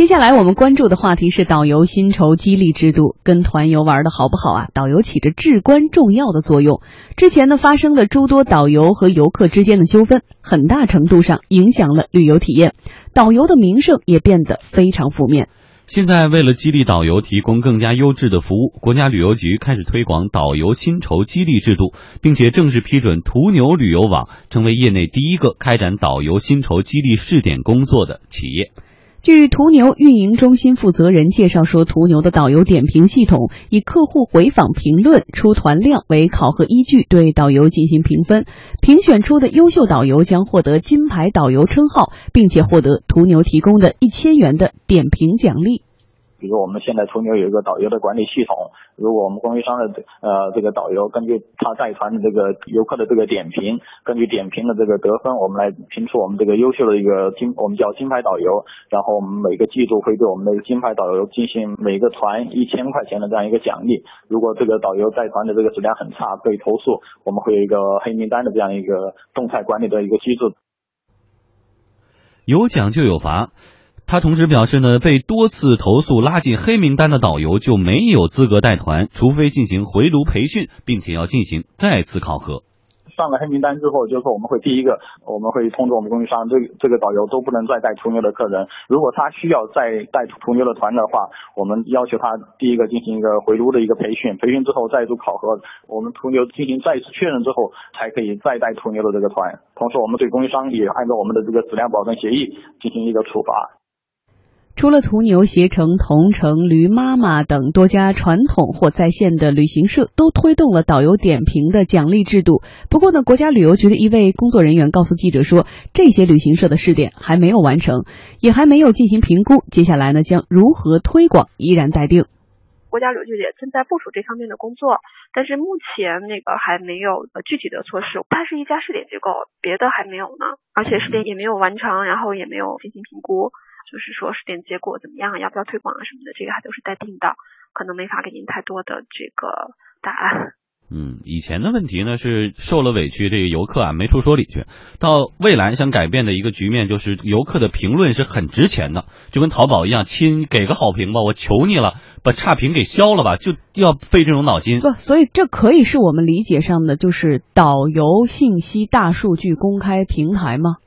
接下来我们关注的话题是导游薪酬激励制度，跟团游玩的好不好啊？导游起着至关重要的作用。之前呢发生的诸多导游和游客之间的纠纷，很大程度上影响了旅游体验，导游的名声也变得非常负面。现在为了激励导游提供更加优质的服务，国家旅游局开始推广导游薪酬激励制度，并且正式批准途牛旅游网成为业内第一个开展导游薪酬激励试点工作的企业。据途牛运营中心负责人介绍说，途牛的导游点评系统以客户回访评论、出团量为考核依据，对导游进行评分。评选出的优秀导游将获得金牌导游称号，并且获得途牛提供的一千元的点评奖励。比如我们现在途牛有一个导游的管理系统，如果我们供应商的呃这个导游根据他带团的这个游客的这个点评，根据点评的这个得分，我们来评出我们这个优秀的一个金，我们叫金牌导游。然后我们每个季度会对我们的金牌导游进行每个团一千块钱的这样一个奖励。如果这个导游带团的这个质量很差，被投诉，我们会有一个黑名单的这样一个动态管理的一个机制。有奖就有罚。他同时表示呢，被多次投诉拉进黑名单的导游就没有资格带团，除非进行回炉培训，并且要进行再次考核。上了黑名单之后，就是说我们会第一个，我们会通知我们供应商，这这个导游都不能再带途牛的客人。如果他需要再带途牛的团的话，我们要求他第一个进行一个回炉的一个培训，培训之后再度考核，我们途牛进行再次确认之后，才可以再带途牛的这个团。同时，我们对供应商也按照我们的这个质量保证协议进行一个处罚。除了途牛、携程、同城、驴妈妈等多家传统或在线的旅行社都推动了导游点评的奖励制度。不过呢，国家旅游局的一位工作人员告诉记者说，这些旅行社的试点还没有完成，也还没有进行评估。接下来呢，将如何推广依然待定。国家旅游局也正在部署这方面的工作，但是目前那个还没有具体的措施。它是一家试点机构，别的还没有呢，而且试点也没有完成，然后也没有进行评估。就是说试点结果怎么样，要不要推广啊什么的，这个还都是待定的，可能没法给您太多的这个答案。嗯，以前的问题呢是受了委屈，这个游客啊没处说理去。到未来想改变的一个局面，就是游客的评论是很值钱的，就跟淘宝一样，亲给个好评吧，我求你了，把差评给消了吧，就要费这种脑筋。不，所以这可以是我们理解上的就是导游信息大数据公开平台吗？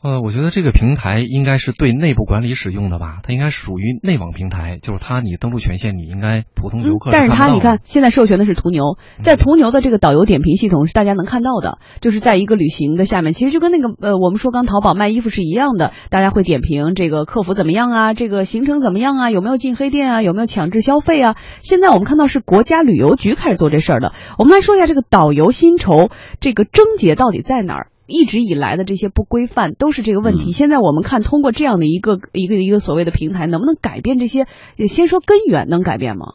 呃，我觉得这个平台应该是对内部管理使用的吧，它应该属于内网平台，就是它你登录权限，你应该普通游客。但是它你看，现在授权的是途牛，在途牛的这个导游点评系统是大家能看到的，就是在一个旅行的下面，其实就跟那个呃，我们说刚淘宝卖衣服是一样的，大家会点评这个客服怎么样啊，这个行程怎么样啊，有没有进黑店啊，有没有强制消费啊？现在我们看到是国家旅游局开始做这事儿的，我们来说一下这个导游薪酬这个症结到底在哪儿？一直以来的这些不规范都是这个问题。现在我们看，通过这样的一个一个一个所谓的平台，能不能改变这些？先说根源，能改变吗？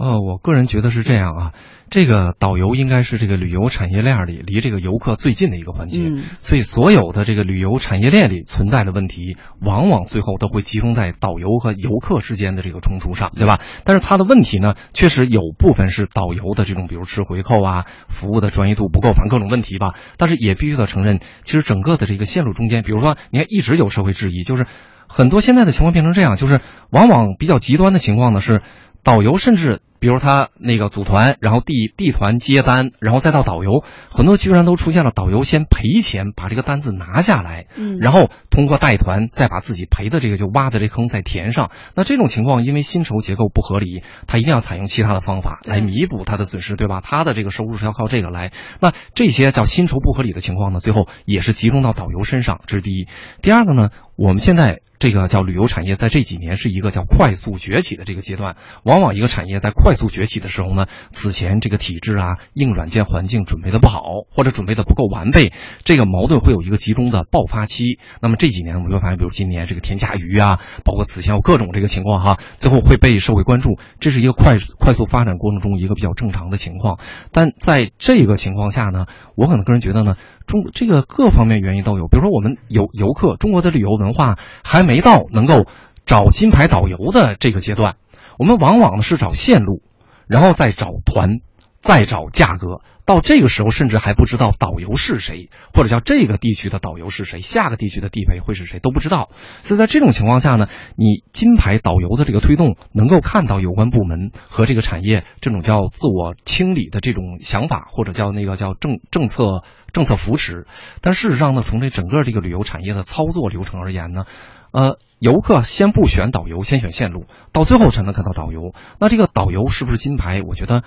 呃，我个人觉得是这样啊。这个导游应该是这个旅游产业链里离这个游客最近的一个环节，所以所有的这个旅游产业链里存在的问题，往往最后都会集中在导游和游客之间的这个冲突上，对吧？但是他的问题呢，确实有部分是导游的这种，比如吃回扣啊，服务的专业度不够，反正各种问题吧。但是也必须得承认，其实整个的这个线路中间，比如说，你看一直有社会质疑，就是很多现在的情况变成这样，就是往往比较极端的情况呢是。导游甚至，比如他那个组团，然后地地团接单，然后再到导游，很多居然都出现了导游先赔钱把这个单子拿下来，嗯，然后通过带团再把自己赔的这个就挖的这坑再填上。那这种情况，因为薪酬结构不合理，他一定要采用其他的方法来弥补他的损失，对吧？他的这个收入是要靠这个来。那这些叫薪酬不合理的情况呢，最后也是集中到导游身上，这是第一。第二个呢，我们现在。这个叫旅游产业，在这几年是一个叫快速崛起的这个阶段。往往一个产业在快快速崛起的时候呢，此前这个体制啊、硬软件环境准备的不好，或者准备的不够完备，这个矛盾会有一个集中的爆发期。那么这几年我们会发现，比如今年这个天价鱼啊，包括此前有各种这个情况哈，最后会被社会关注，这是一个快快速发展过程中一个比较正常的情况。但在这个情况下呢，我可能个人觉得呢。中这个各方面原因都有，比如说我们游游客，中国的旅游文化还没到能够找金牌导游的这个阶段，我们往往呢是找线路，然后再找团，再找价格。到这个时候，甚至还不知道导游是谁，或者叫这个地区的导游是谁，下个地区的地陪会是谁都不知道。所以在这种情况下呢，你金牌导游的这个推动，能够看到有关部门和这个产业这种叫自我清理的这种想法，或者叫那个叫政政策政策扶持。但事实上呢，从这整个这个旅游产业的操作流程而言呢，呃，游客先不选导游，先选线路，到最后才能看到导游。那这个导游是不是金牌？我觉得。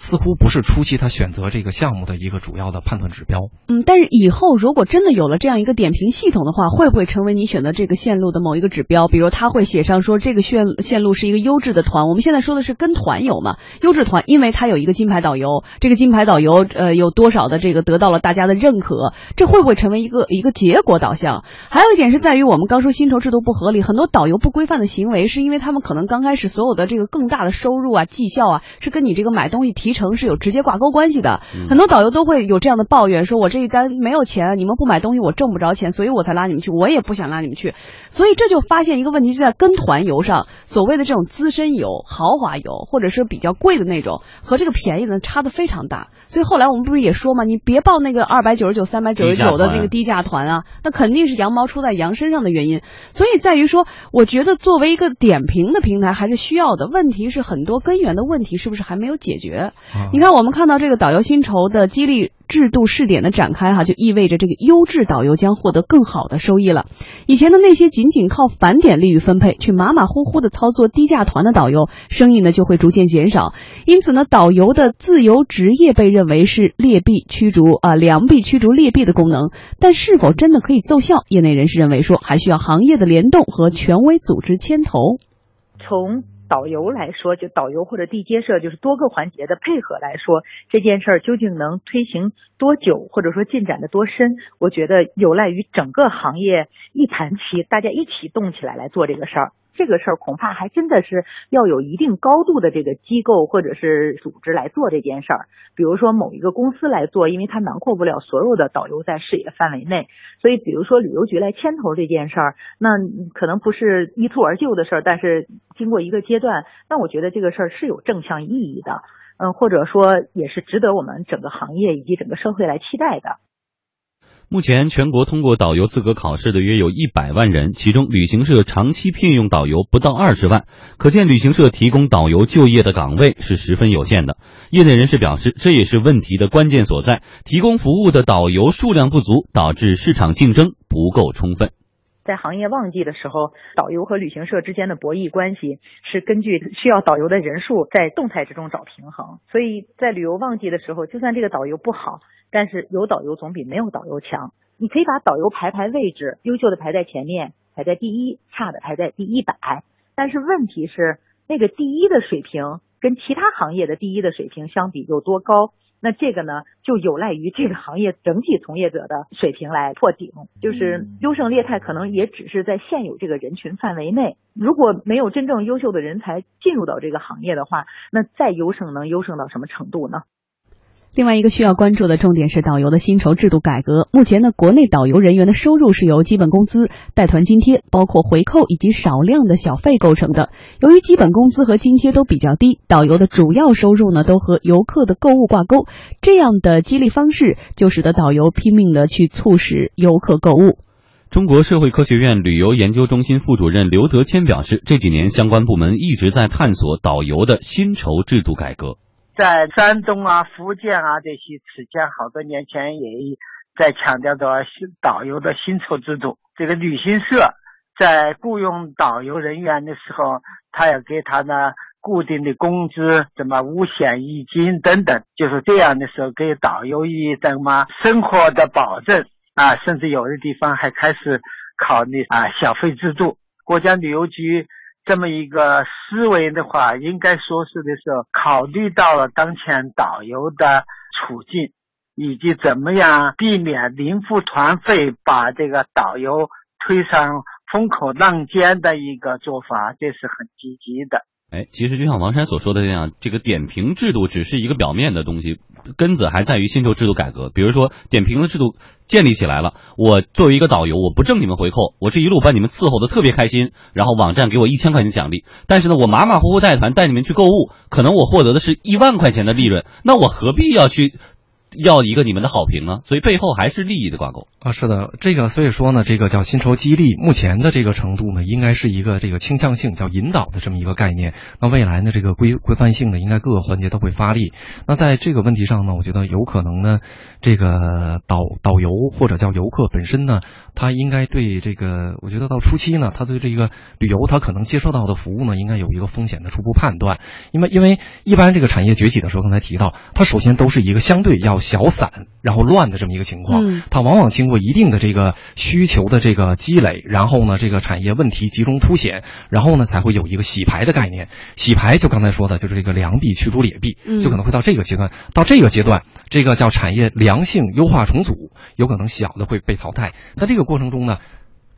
似乎不是初期他选择这个项目的一个主要的判断指标。嗯，但是以后如果真的有了这样一个点评系统的话，会不会成为你选择这个线路的某一个指标？比如他会写上说这个线线路是一个优质的团。我们现在说的是跟团游嘛，优质团，因为他有一个金牌导游，这个金牌导游呃有多少的这个得到了大家的认可，这会不会成为一个一个结果导向？还有一点是在于我们刚说薪酬制度不合理，很多导游不规范的行为，是因为他们可能刚开始所有的这个更大的收入啊绩效啊是跟你这个买东西提。提成是有直接挂钩关系的，很多导游都会有这样的抱怨，说我这一单没有钱，你们不买东西我挣不着钱，所以我才拉你们去，我也不想拉你们去，所以这就发现一个问题，是在跟团游上，所谓的这种资深游、豪华游，或者是比较贵的那种，和这个便宜的差的非常大。所以后来我们不是也说嘛，你别报那个二百九十九、三百九十九的那个低价团啊，那肯定是羊毛出在羊身上的原因。所以在于说，我觉得作为一个点评的平台还是需要的，问题是很多根源的问题是不是还没有解决？你看，我们看到这个导游薪酬的激励制度试点的展开，哈，就意味着这个优质导游将获得更好的收益了。以前的那些仅仅靠返点利率分配，却马马虎虎的操作低价团的导游，生意呢就会逐渐减少。因此呢，导游的自由职业被认为是劣币驱逐啊，良币驱逐劣币的功能。但是否真的可以奏效？业内人士认为说，还需要行业的联动和权威组织牵头。从导游来说，就导游或者地接社，就是多个环节的配合来说，这件事儿究竟能推行多久，或者说进展的多深，我觉得有赖于整个行业一盘棋，大家一起动起来来做这个事儿。这个事儿恐怕还真的是要有一定高度的这个机构或者是组织来做这件事儿，比如说某一个公司来做，因为它囊括不了所有的导游在视野范围内，所以比如说旅游局来牵头这件事儿，那可能不是一蹴而就的事儿，但是经过一个阶段，那我觉得这个事儿是有正向意义的，嗯，或者说也是值得我们整个行业以及整个社会来期待的。目前，全国通过导游资格考试的约有一百万人，其中旅行社长期聘用导游不到二十万，可见旅行社提供导游就业的岗位是十分有限的。业内人士表示，这也是问题的关键所在，提供服务的导游数量不足，导致市场竞争不够充分。在行业旺季的时候，导游和旅行社之间的博弈关系是根据需要导游的人数在动态之中找平衡，所以在旅游旺季的时候，就算这个导游不好。但是有导游总比没有导游强。你可以把导游排排位置，优秀的排在前面，排在第一；差的排在第一百。但是问题是，那个第一的水平跟其他行业的第一的水平相比有多高？那这个呢，就有赖于这个行业整体从业者的水平来破顶。就是优胜劣汰，可能也只是在现有这个人群范围内。如果没有真正优秀的人才进入到这个行业的话，那再优胜能优胜到什么程度呢？另外一个需要关注的重点是导游的薪酬制度改革。目前呢，国内导游人员的收入是由基本工资、带团津贴、包括回扣以及少量的小费构成的。由于基本工资和津贴都比较低，导游的主要收入呢都和游客的购物挂钩。这样的激励方式就使得导游拼命的去促使游客购物。中国社会科学院旅游研究中心副主任刘德谦表示，这几年相关部门一直在探索导游的薪酬制度改革。在山东啊、福建啊这些，此前好多年前也在强调着导游的薪酬制度。这个旅行社在雇佣导游人员的时候，他要给他呢固定的工资，什么五险一金等等，就是这样的时候给导游一什么生活的保证啊，甚至有的地方还开始考虑啊小费制度。国家旅游局。这么一个思维的话，应该说是的是考虑到了当前导游的处境，以及怎么样避免零付团费把这个导游推上风口浪尖的一个做法，这是很积极的。哎，其实就像王山所说的那样，这个点评制度只是一个表面的东西，根子还在于薪酬制度改革。比如说点评的制度建立起来了，我作为一个导游，我不挣你们回扣，我是一路把你们伺候的特别开心，然后网站给我一千块钱奖励。但是呢，我马马虎虎带团带你们去购物，可能我获得的是一万块钱的利润，那我何必要去？要一个你们的好评呢，所以背后还是利益的挂钩啊。是的，这个所以说呢，这个叫薪酬激励，目前的这个程度呢，应该是一个这个倾向性叫引导的这么一个概念。那未来呢，这个规规范性呢，应该各个环节都会发力。那在这个问题上呢，我觉得有可能呢，这个导导游或者叫游客本身呢，他应该对这个，我觉得到初期呢，他对这个旅游他可能接受到的服务呢，应该有一个风险的初步判断。因为因为一般这个产业崛起的时候，刚才提到，它首先都是一个相对要。小散然后乱的这么一个情况，它往往经过一定的这个需求的这个积累，然后呢，这个产业问题集中凸显，然后呢，才会有一个洗牌的概念。洗牌就刚才说的，就是这个良币驱逐劣币，就可能会到这个阶段。到这个阶段，这个叫产业良性优化重组，有可能小的会被淘汰。那这个过程中呢？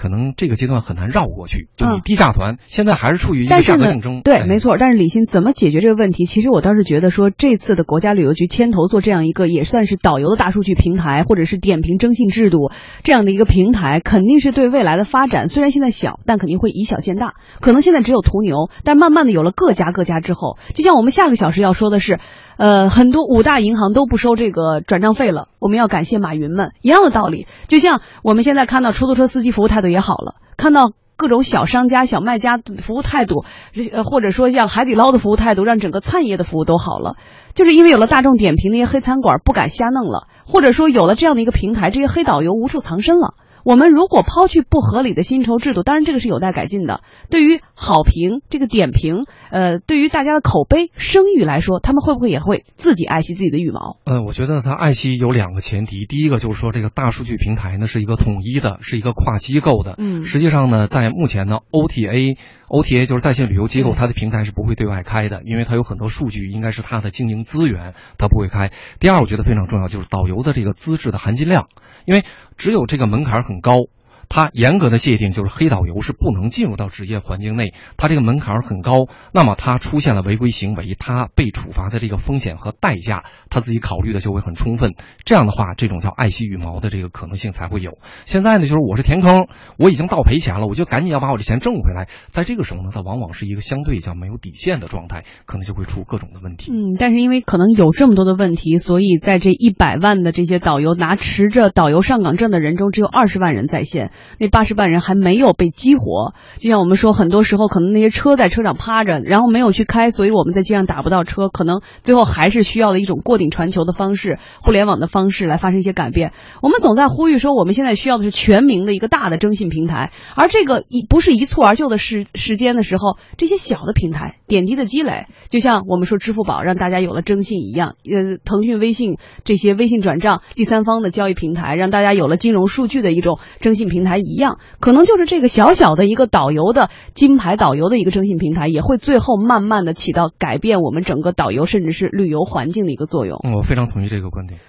可能这个阶段很难绕过去。就你低价团现在还是处于一个价格竞争。对，没错。但是李欣怎么解决这个问题？其实我倒是觉得说，这次的国家旅游局牵头做这样一个也算是导游的大数据平台，或者是点评征信制度这样的一个平台，肯定是对未来的发展。虽然现在小，但肯定会以小见大。可能现在只有途牛，但慢慢的有了各家各家之后，就像我们下个小时要说的是。呃，很多五大银行都不收这个转账费了，我们要感谢马云们，一样的道理。就像我们现在看到出租车司机服务态度也好了，看到各种小商家、小卖家服务态度，呃，或者说像海底捞的服务态度，让整个餐饮业的服务都好了，就是因为有了大众点评那些黑餐馆不敢瞎弄了，或者说有了这样的一个平台，这些黑导游无处藏身了。我们如果抛去不合理的薪酬制度，当然这个是有待改进的。对于好评这个点评，呃，对于大家的口碑声誉来说，他们会不会也会自己爱惜自己的羽毛？呃，我觉得他爱惜有两个前提，第一个就是说这个大数据平台呢是一个统一的，是一个跨机构的。嗯，实际上呢，在目前呢，OTA OTA 就是在线旅游机构，它的平台是不会对外开的，因为它有很多数据应该是它的经营资源，它不会开。第二，我觉得非常重要就是导游的这个资质的含金量，因为只有这个门槛很高。它严格的界定就是黑导游是不能进入到职业环境内，它这个门槛很高，那么它出现了违规行为，它被处罚的这个风险和代价，他自己考虑的就会很充分。这样的话，这种叫爱惜羽毛的这个可能性才会有。现在呢，就是我是填坑，我已经倒赔钱了，我就赶紧要把我这钱挣回来。在这个时候呢，它往往是一个相对叫没有底线的状态，可能就会出各种的问题。嗯，但是因为可能有这么多的问题，所以在这一百万的这些导游拿持着导游上岗证的人中，只有二十万人在线。那八十万人还没有被激活，就像我们说，很多时候可能那些车在车上趴着，然后没有去开，所以我们在街上打不到车，可能最后还是需要的一种过顶传球的方式，互联网的方式来发生一些改变。我们总在呼吁说，我们现在需要的是全民的一个大的征信平台，而这个一不是一蹴而就的时时间的时候，这些小的平台点滴的积累，就像我们说支付宝让大家有了征信一样，呃，腾讯微信这些微信转账第三方的交易平台让大家有了金融数据的一种征信平平台一样。可能就是这个小小的一个导游的金牌导游的一个征信平台，也会最后慢慢的起到改变我们整个导游甚至是旅游环境的一个作用。我非常同意这个观点。